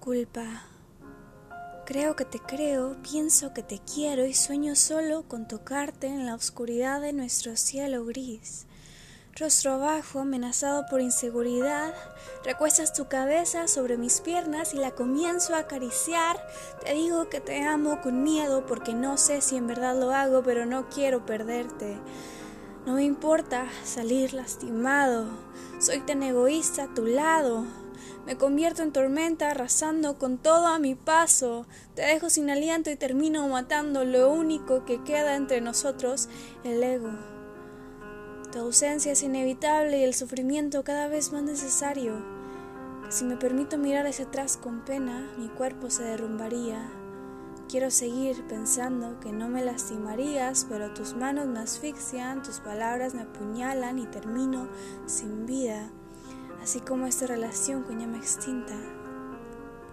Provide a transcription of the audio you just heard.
Culpa. Creo que te creo, pienso que te quiero y sueño solo con tocarte en la oscuridad de nuestro cielo gris. Rostro abajo, amenazado por inseguridad, recuestas tu cabeza sobre mis piernas y la comienzo a acariciar. Te digo que te amo con miedo porque no sé si en verdad lo hago, pero no quiero perderte. No me importa salir lastimado, soy tan egoísta a tu lado. Me convierto en tormenta arrasando con todo a mi paso. Te dejo sin aliento y termino matando lo único que queda entre nosotros, el ego. Tu ausencia es inevitable y el sufrimiento cada vez más necesario. si me permito mirar hacia atrás con pena, mi cuerpo se derrumbaría. Quiero seguir pensando que no me lastimarías, pero tus manos me asfixian, tus palabras me apuñalan y termino sin vida así como esta relación con llama extinta